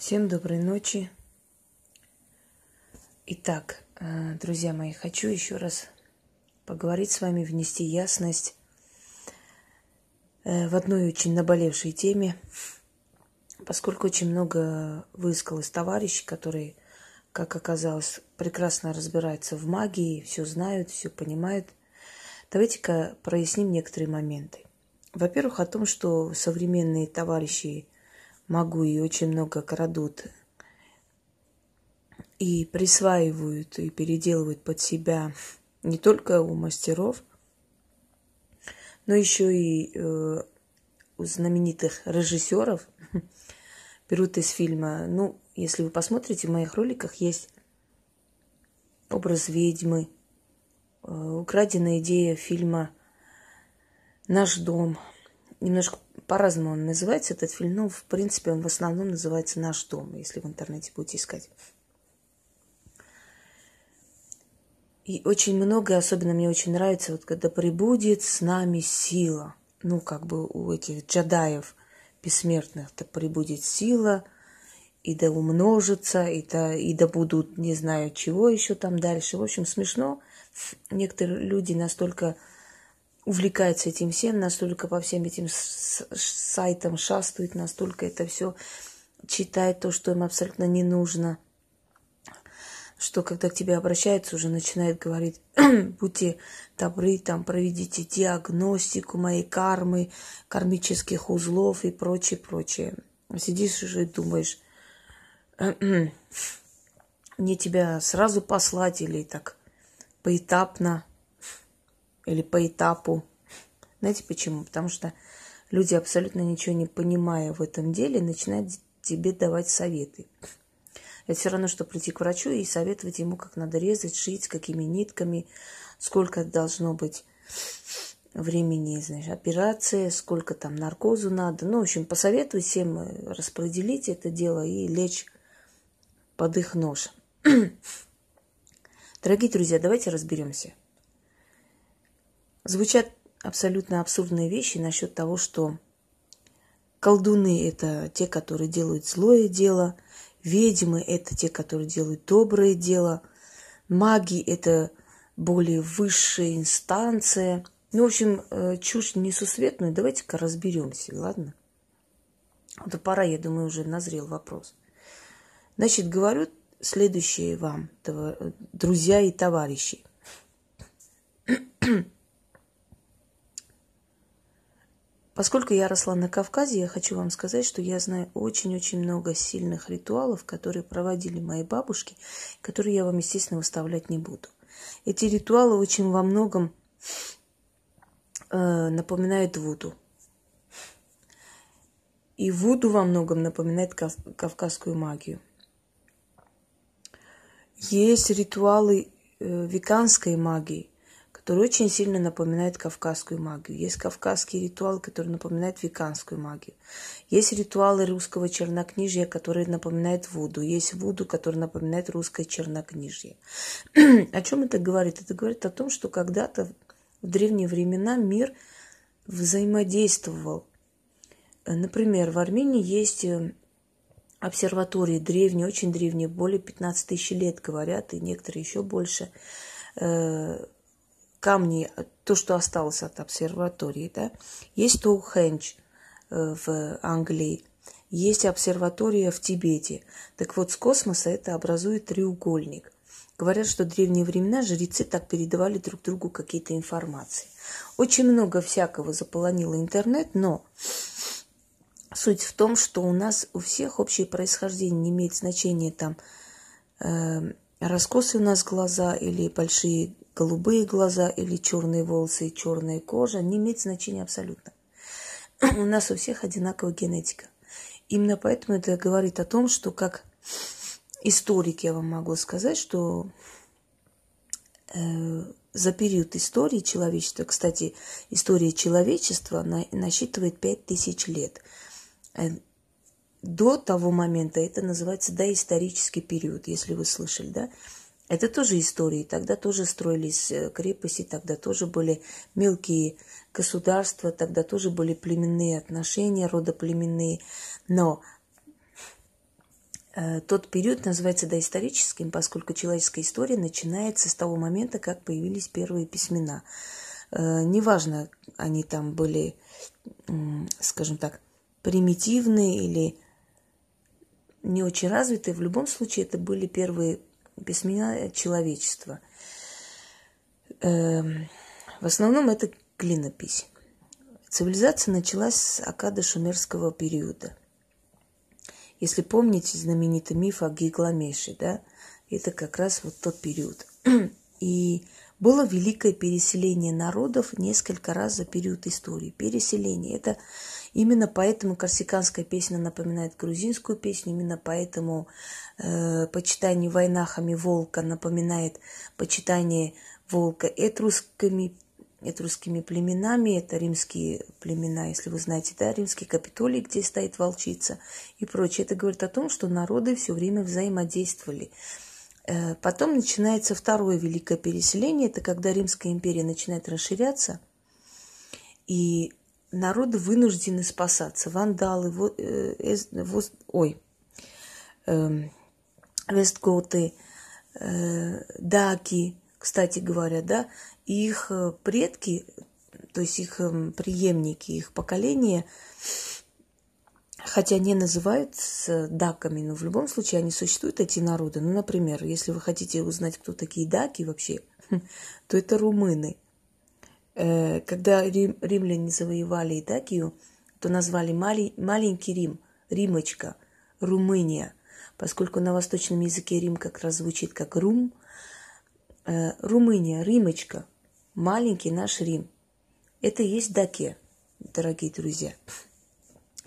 Всем доброй ночи. Итак, э, друзья мои, хочу еще раз поговорить с вами, внести ясность э, в одной очень наболевшей теме, поскольку очень много высказалось товарищей, которые, как оказалось, прекрасно разбираются в магии, все знают, все понимают. Давайте-ка проясним некоторые моменты. Во-первых, о том, что современные товарищи могу и очень много крадут. И присваивают и переделывают под себя не только у мастеров, но еще и э, у знаменитых режиссеров. Берут из фильма. Ну, если вы посмотрите, в моих роликах есть образ ведьмы, э, украденная идея фильма «Наш дом», немножко по-разному он называется, этот фильм. Ну, в принципе, он в основном называется «Наш дом», если в интернете будете искать. И очень много, особенно мне очень нравится, вот когда прибудет с нами сила. Ну, как бы у этих джадаев бессмертных, да прибудет сила, и да умножится, и да, и да будут не знаю чего еще там дальше. В общем, смешно. Некоторые люди настолько увлекается этим всем, настолько по всем этим сайтам шастает, настолько это все читает то, что им абсолютно не нужно, что когда к тебе обращаются, уже начинает говорить, будьте добры, там, проведите диагностику моей кармы, кармических узлов и прочее, прочее. Сидишь уже и думаешь, мне тебя сразу послать или так поэтапно – или по этапу. Знаете почему? Потому что люди, абсолютно ничего не понимая в этом деле, начинают тебе давать советы. Это все равно, что прийти к врачу и советовать ему, как надо резать, шить, какими нитками, сколько должно быть времени, знаешь, операции, сколько там наркозу надо. Ну, в общем, посоветовать всем э, распределить это дело и лечь под их нож. Дорогие друзья, давайте разберемся. Звучат абсолютно абсурдные вещи насчет того, что колдуны – это те, которые делают злое дело, ведьмы – это те, которые делают доброе дело, маги – это более высшая инстанция. Ну, в общем, э, чушь несусветную. Давайте-ка разберемся, ладно? Вот пора, я думаю, уже назрел вопрос. Значит, говорю следующее вам, друзья и товарищи. Поскольку я росла на Кавказе, я хочу вам сказать, что я знаю очень-очень много сильных ритуалов, которые проводили мои бабушки, которые я вам, естественно, выставлять не буду. Эти ритуалы очень во многом э, напоминают Вуду. И Вуду во многом напоминает кав- кавказскую магию. Есть ритуалы э, веканской магии, который очень сильно напоминает кавказскую магию. Есть кавказский ритуал, который напоминает веканскую магию. Есть ритуалы русского чернокнижья, которые напоминают Вуду. Есть Вуду, который напоминает русское чернокнижье. о чем это говорит? Это говорит о том, что когда-то в древние времена мир взаимодействовал. Например, в Армении есть э, обсерватории древние, очень древние, более 15 тысяч лет говорят, и некоторые еще больше э, камни, то, что осталось от обсерватории, да. Есть Тоухендж э, в Англии, есть обсерватория в Тибете. Так вот, с космоса это образует треугольник. Говорят, что в древние времена жрецы так передавали друг другу какие-то информации. Очень много всякого заполонило интернет, но суть в том, что у нас у всех общее происхождение не имеет значения там э, раскосы у нас глаза или большие голубые глаза или черные волосы и черная кожа, не имеет значения абсолютно. У нас у всех одинаковая генетика. Именно поэтому это говорит о том, что как историк я вам могу сказать, что э, за период истории человечества, кстати, история человечества на, насчитывает 5000 лет. Э, до того момента это называется доисторический период, если вы слышали, да? Это тоже истории. Тогда тоже строились э, крепости, тогда тоже были мелкие государства, тогда тоже были племенные отношения, родоплеменные. Но Э, тот период называется доисторическим, поскольку человеческая история начинается с того момента, как появились первые письмена. Э, неважно, они там были, скажем так, примитивные или не очень развитые, в любом случае это были первые письмена человечества. Эм, в основном это клинопись. Цивилизация началась с акада шумерского периода. Если помните знаменитый миф о Гигламеше, да, это как раз вот тот период. И было великое переселение народов несколько раз за период истории. Переселение. Это именно поэтому корсиканская песня напоминает грузинскую песню, именно поэтому э, почитание войнахами волка напоминает почитание волка этрусками этрусскими племенами, это римские племена, если вы знаете, да, римский капитолий, где стоит волчица и прочее. Это говорит о том, что народы все время взаимодействовали. Э, потом начинается второе великое переселение, это когда Римская империя начинает расширяться, и народы вынуждены спасаться. Вандалы, во, э, воз, ой, э, вестготы, э, даки, кстати говоря, да, их э, предки, то есть их эм, преемники, их поколение, хотя не называются даками, но в любом случае они существуют, эти народы. Ну, например, если вы хотите узнать, кто такие даки вообще, то это румыны. Э, когда рим, римляне завоевали Итакию, то назвали мали, маленький Рим, Римочка, Румыния, поскольку на восточном языке Рим как раз звучит как Рум, э, Румыния, Римочка, маленький наш Рим. Это и есть Даке, дорогие друзья.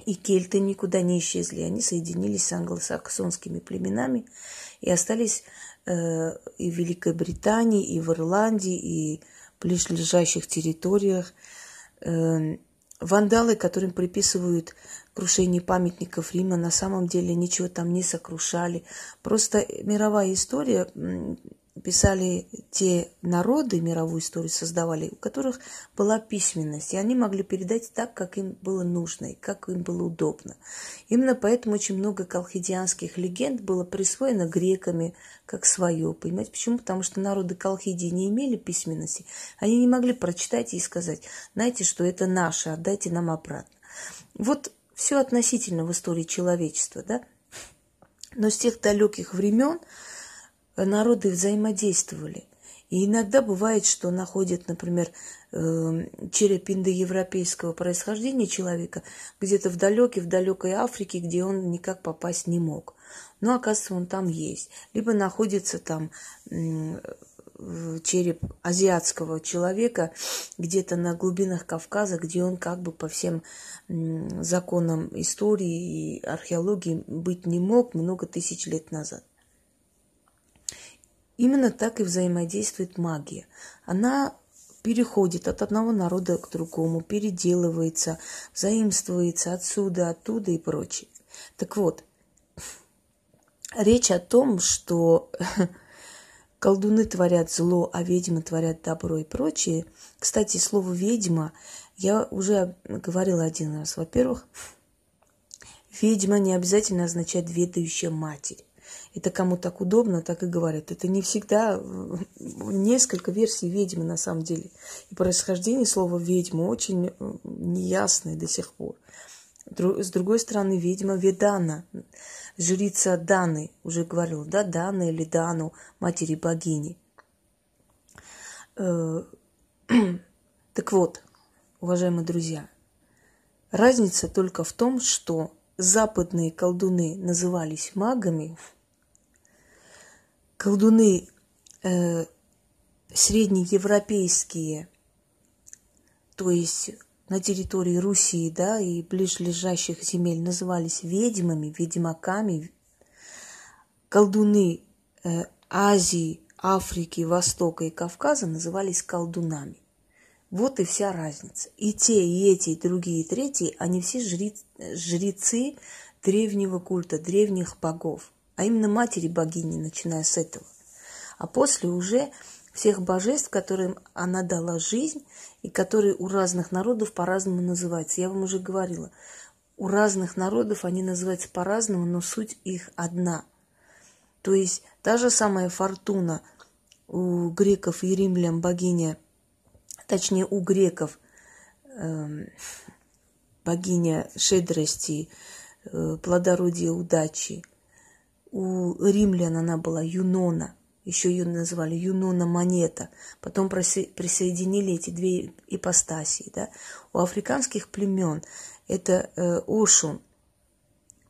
И кельты никуда не исчезли. Они соединились с англосаксонскими племенами и остались э, и в Великобритании, и в Ирландии, и в ближайших территориях. Э, вандалы, которым приписывают крушение памятников Рима, на самом деле ничего там не сокрушали. Просто мировая история писали те народы, мировую историю создавали, у которых была письменность, и они могли передать так, как им было нужно, и как им было удобно. Именно поэтому очень много колхидианских легенд было присвоено греками как свое. Понимаете, почему? Потому что народы Колхидии не имели письменности, они не могли прочитать и сказать, знаете, что это наше, отдайте нам обратно. Вот все относительно в истории человечества, да? Но с тех далеких времен народы взаимодействовали. И иногда бывает, что находят, например, эм, череп индоевропейского происхождения человека где-то в далекой, в далекой Африке, где он никак попасть не мог. Но, оказывается, он там есть. Либо находится там череп азиатского человека где-то на глубинах Кавказа, где он как бы по всем законам истории и археологии быть не мог много тысяч лет назад. Именно так и взаимодействует магия. Она переходит от одного народа к другому, переделывается, заимствуется отсюда, оттуда и прочее. Так вот, речь о том, что колдуны творят зло, а ведьмы творят добро и прочее. Кстати, слово «ведьма» я уже говорила один раз. Во-первых, ведьма не обязательно означает «ведающая матерь». Это кому так удобно, так и говорят. Это не всегда несколько версий ведьмы на самом деле. И происхождение слова ведьма очень э, неясное до сих пор. С другой стороны, ведьма Ведана, жрица Даны, уже говорила, да, Дана или Дану, матери богини. Э, так вот, уважаемые друзья, разница только в том, что западные колдуны назывались магами, колдуны э, среднеевропейские, то есть на территории Руси, да, и ближлежащих земель назывались ведьмами, ведьмаками. Колдуны э, Азии, Африки, Востока и Кавказа назывались колдунами. Вот и вся разница. И те, и эти, и другие, и третьи, они все жриц, жрецы древнего культа, древних богов а именно матери богини, начиная с этого. А после уже всех божеств, которым она дала жизнь и которые у разных народов по-разному называются. Я вам уже говорила, у разных народов они называются по-разному, но суть их одна. То есть та же самая фортуна у греков и римлян богиня, точнее у греков э, богиня щедрости, э, плодородия, удачи. У римлян она была Юнона, еще ее называли Юнона Монета. Потом присоединили эти две ипостаси. Да? У африканских племен это э, Ошун,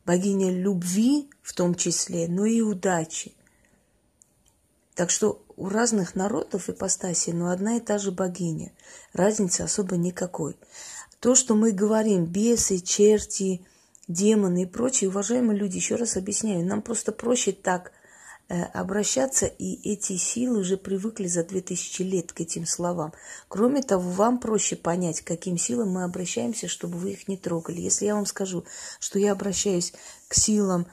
богиня любви в том числе, но и удачи. Так что у разных народов ипостаси, но одна и та же богиня. Разницы особо никакой. То, что мы говорим, бесы, черти, демоны и прочие, уважаемые люди, еще раз объясняю, нам просто проще так э, обращаться, и эти силы уже привыкли за 2000 лет к этим словам. Кроме того, вам проще понять, к каким силам мы обращаемся, чтобы вы их не трогали. Если я вам скажу, что я обращаюсь к силам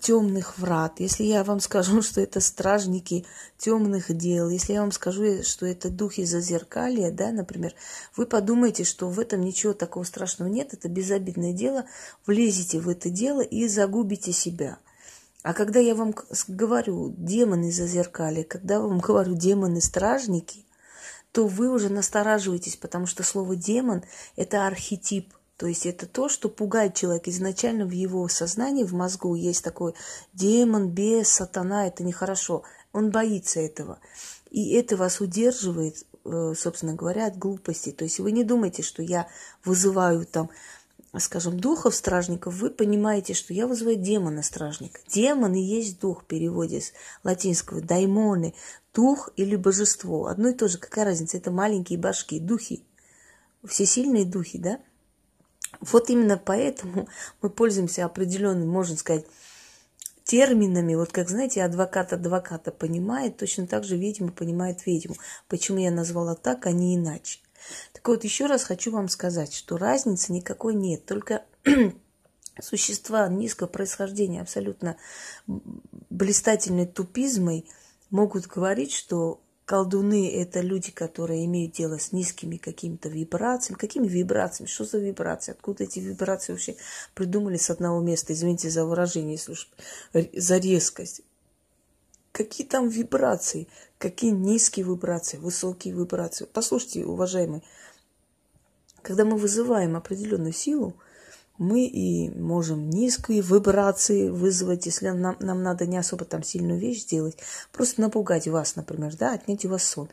темных врат, если я вам скажу, что это стражники темных дел, если я вам скажу, что это духи зазеркалья, да, например, вы подумаете, что в этом ничего такого страшного нет, это безобидное дело, влезете в это дело и загубите себя. А когда я вам говорю демоны зазеркалья, когда вам говорю демоны-стражники, то вы уже настораживаетесь, потому что слово демон – это архетип – то есть это то, что пугает человека. Изначально в его сознании, в мозгу есть такой демон, бес, сатана, это нехорошо. Он боится этого. И это вас удерживает, э, собственно говоря, от глупости. То есть вы не думаете, что я вызываю там, скажем, духов стражников, вы понимаете, что я вызываю демона стражника. Демон и есть дух в переводе с латинского. Даймоны. Дух или божество. Одно и то же. Какая разница? Это маленькие башки, духи. Всесильные духи, да? Вот именно поэтому мы пользуемся определенным, можно сказать, терминами. Вот как, знаете, адвокат адвоката понимает, точно так же ведьма понимает ведьму. Почему я назвала так, а не иначе. Так вот, еще раз хочу вам сказать, что разницы никакой нет. Только существа низкого происхождения, абсолютно блистательной тупизмой, могут говорить, что Колдуны – это люди, которые имеют дело с низкими какими-то вибрациями. Какими вибрациями? Что за вибрации? Откуда эти вибрации вообще придумали с одного места? Извините за выражение, если уж за резкость. Какие там вибрации? Какие низкие вибрации, высокие вибрации? Послушайте, уважаемые, когда мы вызываем определенную силу – мы и можем низкие вибрации вызвать, если нам, нам надо не особо там сильную вещь сделать, просто напугать вас, например, да, отнять у вас сон.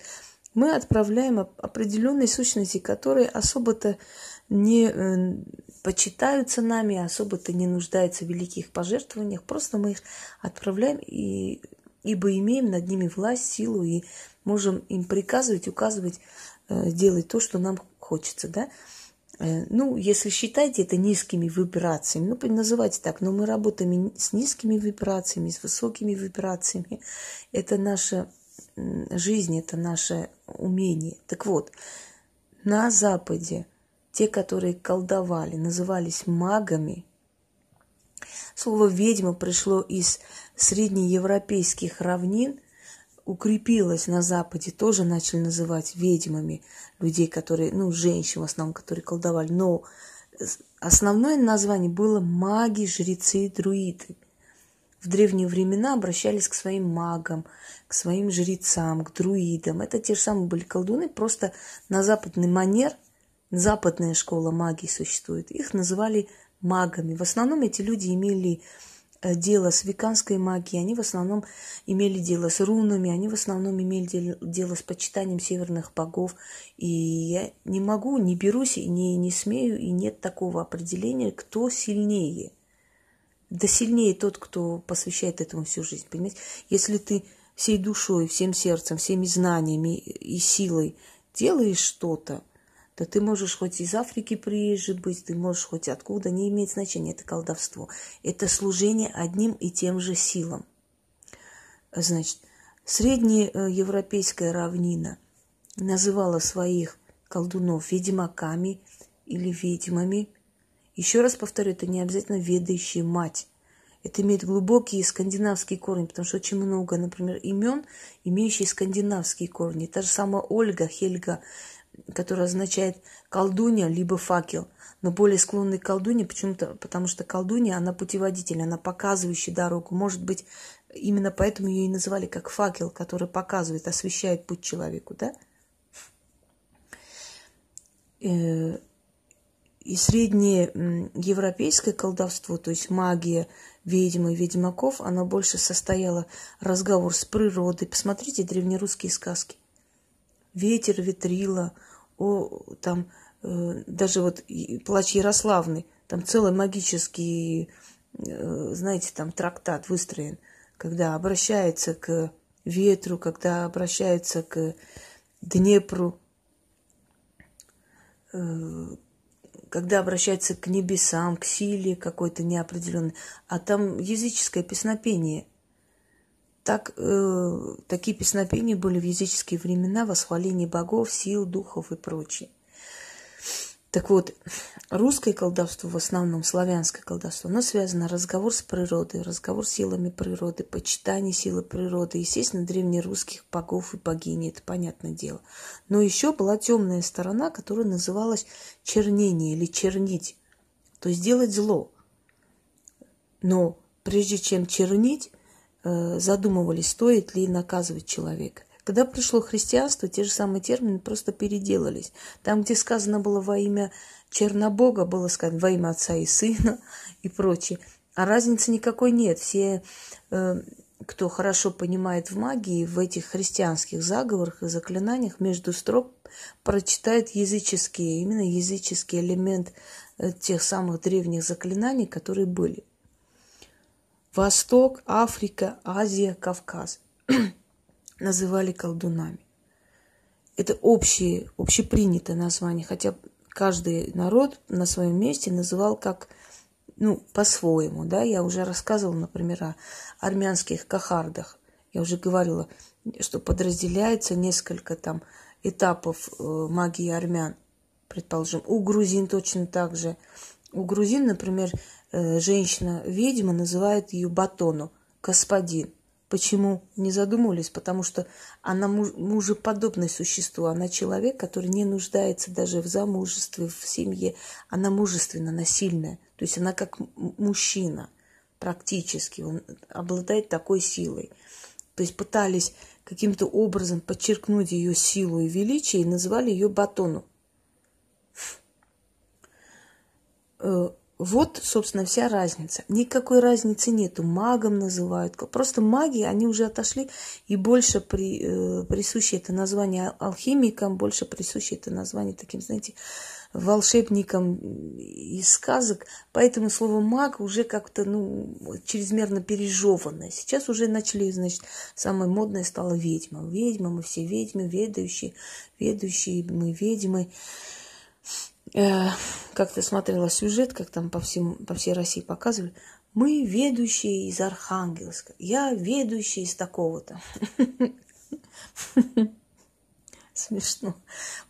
Мы отправляем определенные сущности, которые особо-то не э, почитаются нами, особо-то не нуждаются в великих пожертвованиях, просто мы их отправляем, и, ибо имеем над ними власть, силу и можем им приказывать, указывать, э, делать то, что нам хочется, да. Э, ну, если считаете это низкими вибрациями, ну, называйте так, но мы работаем с низкими вибрациями, с высокими вибрациями. Это наша жизнь, это наше умение. Так вот, на Западе те, которые колдовали, назывались магами. Слово «ведьма» пришло из среднеевропейских равнин – укрепилась на Западе, тоже начали называть ведьмами людей, которые, ну, женщин в основном, которые колдовали. Но основное название было маги, жрецы и друиды. В древние времена обращались к своим магам, к своим жрецам, к друидам. Это те же самые были колдуны, просто на западный манер, западная школа магии существует. Их называли магами. В основном эти люди имели дело с веканской магией, они в основном имели дело с рунами, они в основном имели дело с почитанием северных богов. И я не могу, не берусь, и не, не смею, и нет такого определения, кто сильнее. Да сильнее тот, кто посвящает этому всю жизнь. Понимаете? Если ты всей душой, всем сердцем, всеми знаниями и силой делаешь что-то, да ты можешь хоть из Африки приезжий быть, ты можешь хоть откуда, не имеет значения, это колдовство. Это служение одним и тем же силам. Значит, среднеевропейская равнина называла своих колдунов ведьмаками или ведьмами. Еще раз повторю, это не обязательно ведающая мать. Это имеет глубокие скандинавские корни, потому что очень много, например, имен, имеющие скандинавские корни. Та же самая Ольга, Хельга, которое означает колдунья, либо факел. Но более склонный к колдуне, почему-то, потому что колдунья, она путеводитель, она показывающая дорогу. Может быть, именно поэтому ее и называли как факел, который показывает, освещает путь человеку, да? Э, и среднее европейское колдовство, то есть магия ведьмы ведьмаков, оно больше состояло разговор с природой. Посмотрите древнерусские сказки. Ветер, ветрила, о, там э, даже вот плач Ярославны, там целый магический, э, знаете, там трактат выстроен, когда обращается к ветру, когда обращается к Днепру, э, когда обращается к небесам, к силе какой-то неопределенной, а там языческое песнопение. Так, э, такие песнопения были в языческие времена, восхваление богов, сил, духов и прочее. Так вот, русское колдовство, в основном славянское колдовство, оно связано разговор с природой, разговор с силами природы, почитание силы природы, естественно, древнерусских богов и богини, это понятное дело. Но еще была темная сторона, которая называлась чернение или чернить, то есть делать зло. Но прежде чем чернить, задумывались, стоит ли наказывать человека. Когда пришло христианство, те же самые термины просто переделались. Там, где сказано было во имя Чернобога, было сказано во имя Отца и Сына и прочее. А разницы никакой нет. Все, э, кто хорошо понимает в магии, в этих христианских заговорах и заклинаниях, между строк прочитает языческие, именно языческий элемент э, тех самых древних заклинаний, которые были. Восток, Африка, Азия, Кавказ. называли колдунами. Это общее, общепринятое название, хотя каждый народ на своем месте называл как ну, по-своему, да, я уже рассказывала, например, о армянских кахардах. Я уже говорила, что подразделяется несколько там этапов э, магии армян, предположим. У грузин точно так же. У грузин, например, женщина-ведьма называет ее батону, господин. Почему не задумывались? Потому что она мужеподобное существо. Она человек, который не нуждается даже в замужестве, в семье. Она мужественна, она сильная. То есть она как мужчина практически. Он обладает такой силой. То есть пытались каким-то образом подчеркнуть ее силу и величие и называли ее батону. Вот, собственно, вся разница. Никакой разницы нету. Магом называют. Просто маги, они уже отошли, и больше при, э, присуще это название алхимикам, больше присуще это название таким, знаете, волшебникам из сказок. Поэтому слово маг уже как-то, ну, чрезмерно пережеванное. Сейчас уже начали, значит, самое модное стало ведьма. Ведьма, мы все ведьмы, ведающие, ведущие мы ведьмы э, как-то смотрела сюжет, как там по, всем, по всей России показывали. Мы ведущие из Архангельска. Я ведущий из такого-то. Смешно.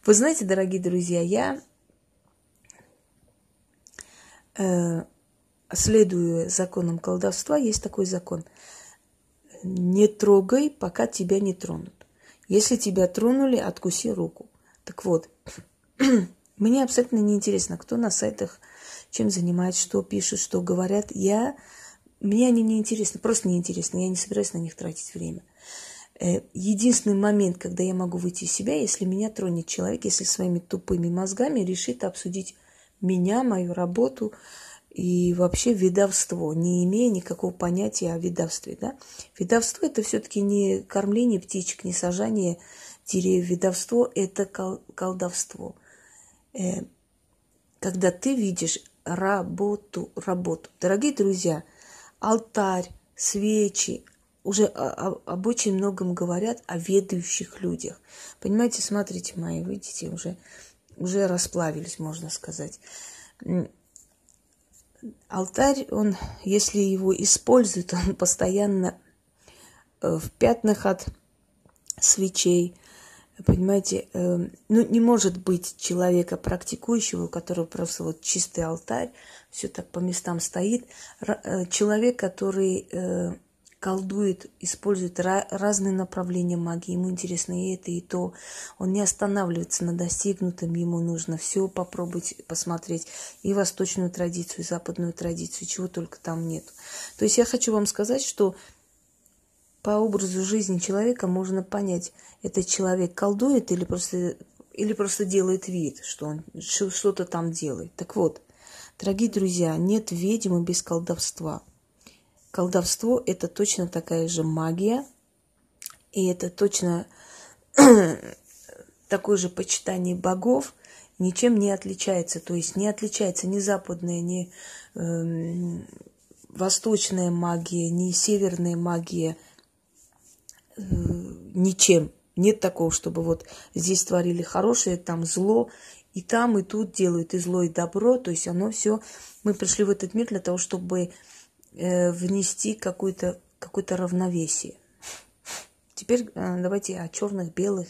Вы знаете, дорогие друзья, я э, следуя законам колдовства, есть такой закон. Не трогай, пока тебя не тронут. Если тебя тронули, откуси руку. Так вот, Мне абсолютно не интересно, кто на сайтах чем занимается, что пишут, что говорят. Я, мне они не интересны, просто не интересны. Я не собираюсь на них тратить время. Э, единственный момент, когда я могу выйти из себя, если меня тронет человек, если своими тупыми мозгами решит обсудить меня, мою работу и вообще видовство, не имея никакого понятия о видовстве. Да? Видовство – это все-таки не кормление птичек, не сажание деревьев. Видовство – это колдовство – когда ты видишь работу, работу. Дорогие друзья, алтарь, свечи уже об очень многом говорят о ведающих людях. Понимаете, смотрите, мои, видите, уже, уже расплавились, можно сказать. Алтарь, он, если его используют, он постоянно э, в пятнах от свечей, Понимаете, э, ну не может быть человека практикующего, у которого просто вот чистый алтарь, все так по местам стоит. Э, человек, который э, колдует, использует разные направления магии. Ему интересно и это, и то. Он не останавливается на достигнутом, ему нужно все попробовать посмотреть. И восточную традицию, и западную традицию, чего только там нет. То есть я хочу вам сказать, что по образу жизни человека можно понять, этот человек колдует или просто, или просто делает вид, что он что-то там делает. Так вот, дорогие друзья, нет ведьмы без колдовства. Колдовство – это точно такая же магия, и это точно такое же почитание богов, ничем не отличается. То есть не отличается ни западная, ни э, восточная магия, ни северная магия – ничем. Нет такого, чтобы вот здесь творили хорошее, там зло, и там, и тут делают и зло, и добро. То есть оно все... Мы пришли в этот мир для того, чтобы э, внести какое-то какое равновесие. Теперь э, давайте о черных, белых,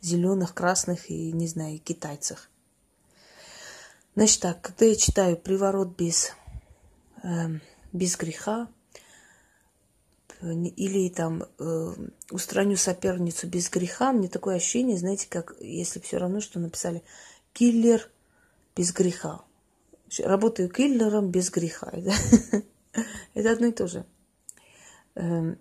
зеленых, красных и, не знаю, китайцах. Значит так, когда я читаю «Приворот без, э, без греха», или там э, устраню соперницу без греха, мне такое ощущение, знаете, как если все равно, что написали киллер без греха. Работаю киллером без греха. Это одно и то же. Эм,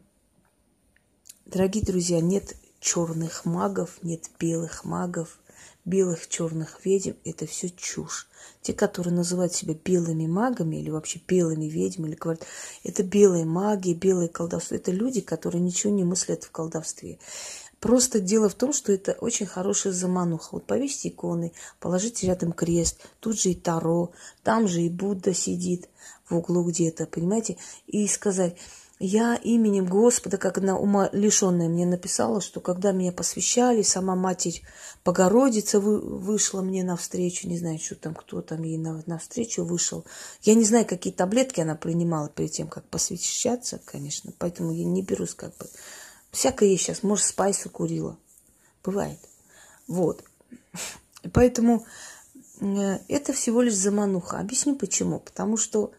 дорогие друзья, нет черных магов, нет белых магов, белых черных ведьм – это все чушь. Те, которые называют себя белыми магами или вообще белыми ведьмами, или говорят, это белые маги, белые колдовство, это люди, которые ничего не мыслят в колдовстве. Просто дело в том, что это очень хорошая замануха. Вот повесьте иконы, положите рядом крест, тут же и Таро, там же и Будда сидит в углу где-то, понимаете, и сказать – я именем Господа, как одна ума лишенная мне написала, что когда меня посвящали, сама Матерь Богородица вы, вышла мне навстречу, не знаю, что там, кто там ей навстречу вышел. Я не знаю, какие таблетки она принимала перед тем, как посвящаться, конечно, поэтому я не берусь как бы. Всякое есть сейчас, может, спайсу курила. Бывает. Вот. Поэтому э, это всего лишь замануха. Объясню почему. Потому что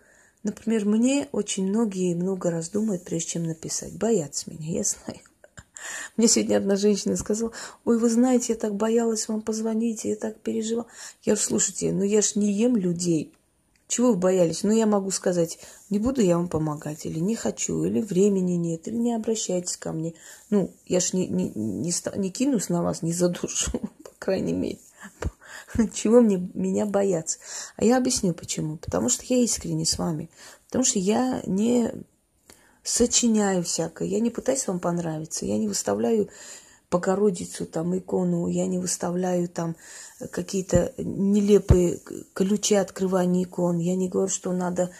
Например, мне очень многие много раз думают, прежде чем написать. Боятся меня, я знаю. Мне сегодня одна женщина сказала, ой, вы знаете, я так боялась вам позвонить, я так переживала. Я говорю, слушайте, ну я ж не ем людей. Чего вы боялись? Ну, я могу сказать, не буду я вам помогать, или не хочу, или времени нет, или не обращайтесь ко мне. Ну, я ж не, не, не, не кинусь на вас, не задушу, по крайней мере. Чего мне меня бояться? А я объясню почему. Потому что я искренне с вами. Потому что я не сочиняю всякое. Я не пытаюсь вам понравиться. Я не выставляю Богородицу, там, икону, я не выставляю там какие-то нелепые ключи открывания икон. Я не говорю, что надо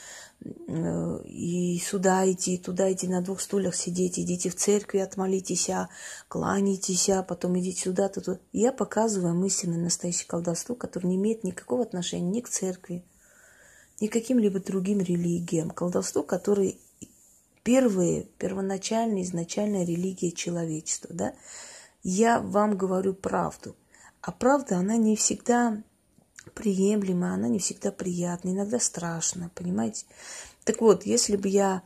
и сюда идти, и туда идти, на двух стульях сидеть, идите в церкви, отмолитесь, а, кланяйтесь, а потом идите сюда, тут. Я показываю вам истинное настоящее колдовство, которое не имеет никакого отношения ни к церкви, ни к каким-либо другим религиям. Колдовство, которое первые, первоначальная, изначальная религия человечества, да? Я вам говорю правду. А правда, она не всегда приемлема, она не всегда приятна, иногда страшно, понимаете? Так вот, если бы я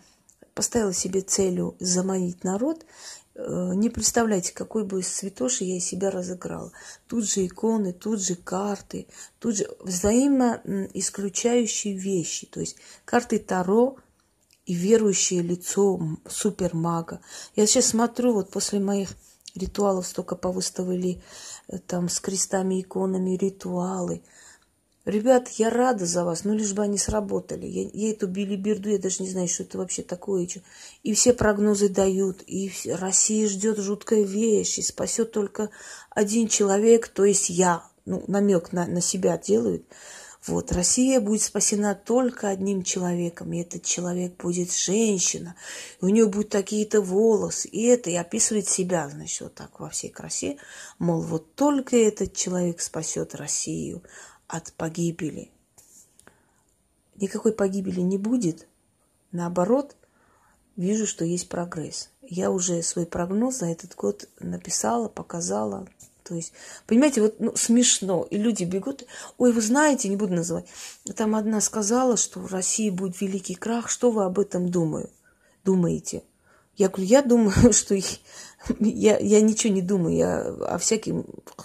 поставила себе целью заманить народ, э, не представляете, какой бы святоши я из себя разыграла. Тут же иконы, тут же карты, тут же взаимоисключающие вещи. То есть карты Таро и верующее лицо супермага. Я сейчас смотрю, вот после моих ритуалов столько повыставили э, там с крестами, иконами, ритуалы – Ребят, я рада за вас, но лишь бы они сработали. Я, я эту билиберду, я даже не знаю, что это вообще такое. И все прогнозы дают, и Россия ждет жуткая вещь, и спасет только один человек, то есть я. Ну, намек на, на себя делают. Вот, Россия будет спасена только одним человеком, и этот человек будет женщина, и у нее будут такие-то волосы, и это, и описывает себя, значит, вот так во всей красе, мол, вот только этот человек спасет Россию, от погибели. Никакой погибели не будет. Наоборот, вижу, что есть прогресс. Я уже свой прогноз за этот год написала, показала. То есть, понимаете, вот ну, смешно. И люди бегут. Ой, вы знаете, не буду называть. Там одна сказала, что в России будет великий крах. Что вы об этом думаю? думаете? Я говорю, я думаю, что я, я ничего не думаю, я о всяких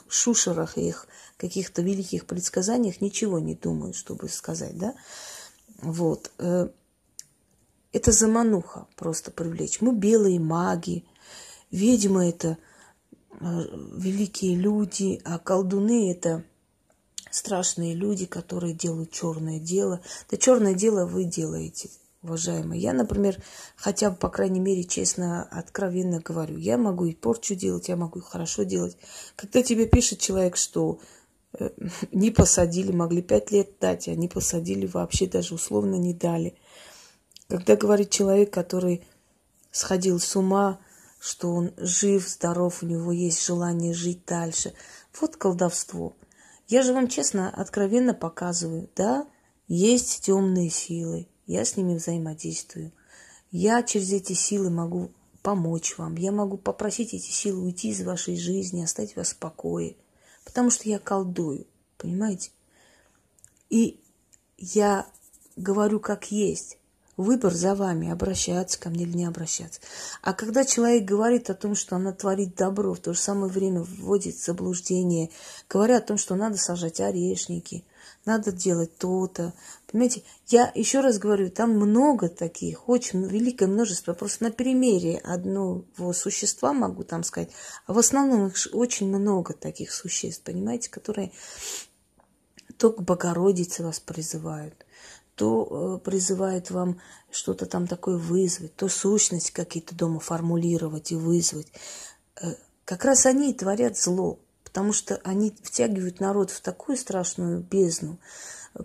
шушерах и их каких-то великих предсказаниях ничего не думаю, чтобы сказать, да. Вот. Э, это замануха просто привлечь. Мы белые маги, ведьмы это э, великие люди, а колдуны это страшные люди, которые делают черное дело. Да черное дело вы делаете, уважаемые. Я, например, хотя бы, по крайней мере, честно, откровенно говорю, я могу и порчу делать, я могу и хорошо делать. Когда тебе пишет человек, что не посадили, могли пять лет дать, а не посадили вообще, даже условно не дали. Когда говорит человек, который сходил с ума, что он жив, здоров, у него есть желание жить дальше. Вот колдовство – я же вам честно, откровенно показываю, да, есть темные силы, я с ними взаимодействую. Я через эти силы могу помочь вам, я могу попросить эти силы уйти из вашей жизни, оставить вас в покое, потому что я колдую, понимаете? И я говорю как есть. Выбор за вами, обращаться ко мне или не обращаться. А когда человек говорит о том, что она творит добро, в то же самое время вводит в заблуждение, говоря о том, что надо сажать орешники, надо делать то-то. Понимаете, я еще раз говорю, там много таких, очень великое множество. Просто на примере одного существа могу там сказать. А в основном их очень много таких существ, понимаете, которые то к Богородице вас призывают, то э, призывает вам что-то там такое вызвать, то сущность какие-то дома формулировать и вызвать. Э, как раз они и творят зло, потому что они втягивают народ в такую страшную бездну,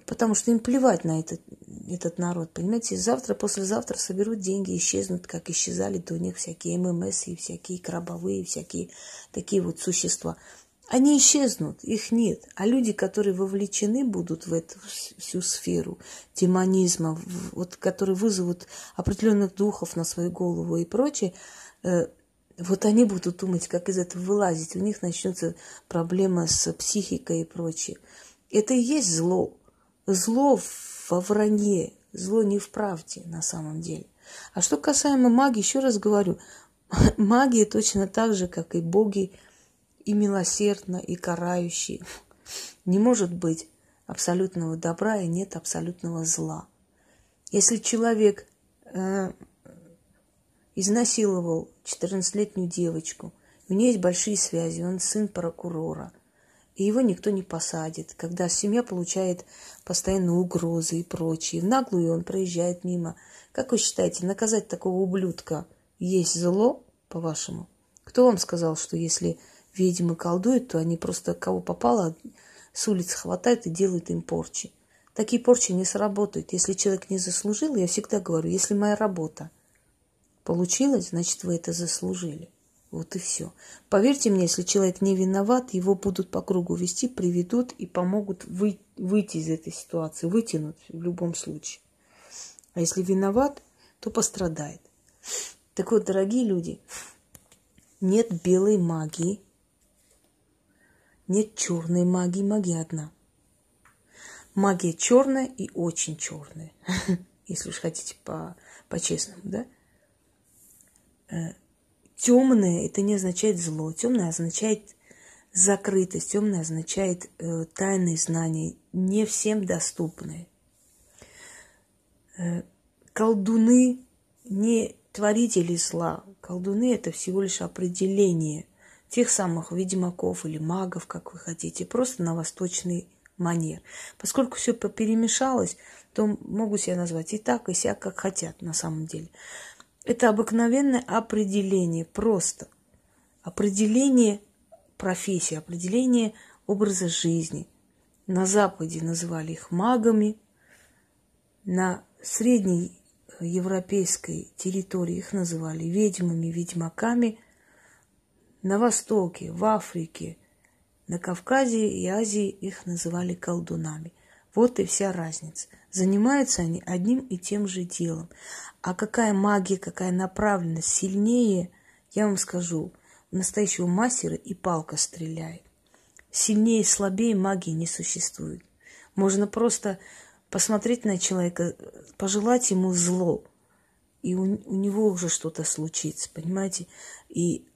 потому что им плевать на этот, этот народ, понимаете, завтра, послезавтра соберут деньги, исчезнут, как исчезали до них всякие ММС и всякие крабовые, всякие такие вот существа – они исчезнут, их нет. А люди, которые вовлечены будут в эту всю сферу демонизма, вот, которые вызовут определенных духов на свою голову и прочее, э, вот они будут думать, как из этого вылазить. У них начнется проблема с психикой и прочее. Это и есть зло. Зло во вранье, зло не в правде на самом деле. А что касаемо магии, еще раз говорю, магия точно так же, как и боги, и милосердно, и карающий. Не может быть абсолютного добра и нет абсолютного зла. Если человек э, изнасиловал 14-летнюю девочку, у нее есть большие связи, он сын прокурора, и его никто не посадит, когда семья получает постоянно угрозы и прочее. В наглую он проезжает мимо. Как вы считаете, наказать такого ублюдка есть зло, по-вашему? Кто вам сказал, что если ведьмы колдуют, то они просто кого попало с улицы хватают и делают им порчи. Такие порчи не сработают. Если человек не заслужил, я всегда говорю, если моя работа получилась, значит, вы это заслужили. Вот и все. Поверьте мне, если человек не виноват, его будут по кругу вести, приведут и помогут вы, выйти из этой ситуации, вытянуть в любом случае. А если виноват, то пострадает. Так вот, дорогие люди, нет белой магии – нет черной магии, магия одна. Магия черная и очень черная, если уж хотите по, по-честному, да? Э, темное это не означает зло, темное означает закрытость, темное означает э, тайные знания, не всем доступные. Э, колдуны не творители зла, колдуны это всего лишь определение – тех самых ведьмаков или магов, как вы хотите, просто на восточный манер. Поскольку все перемешалось, то могу себя назвать и так, и сяк, как хотят на самом деле. Это обыкновенное определение, просто определение профессии, определение образа жизни. На Западе называли их магами, на средней европейской территории их называли ведьмами, ведьмаками – на Востоке, в Африке, на Кавказе и Азии их называли колдунами. Вот и вся разница. Занимаются они одним и тем же делом. А какая магия, какая направленность сильнее, я вам скажу, настоящего мастера и палка стреляет. Сильнее и слабее магии не существует. Можно просто посмотреть на человека, пожелать ему зло, и у, у него уже что-то случится, понимаете? И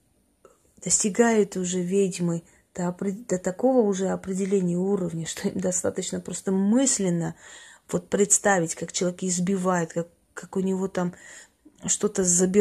достигают уже ведьмы до, до такого уже определения уровня, что им достаточно просто мысленно вот представить, как человек избивает, как, как у него там что-то забирает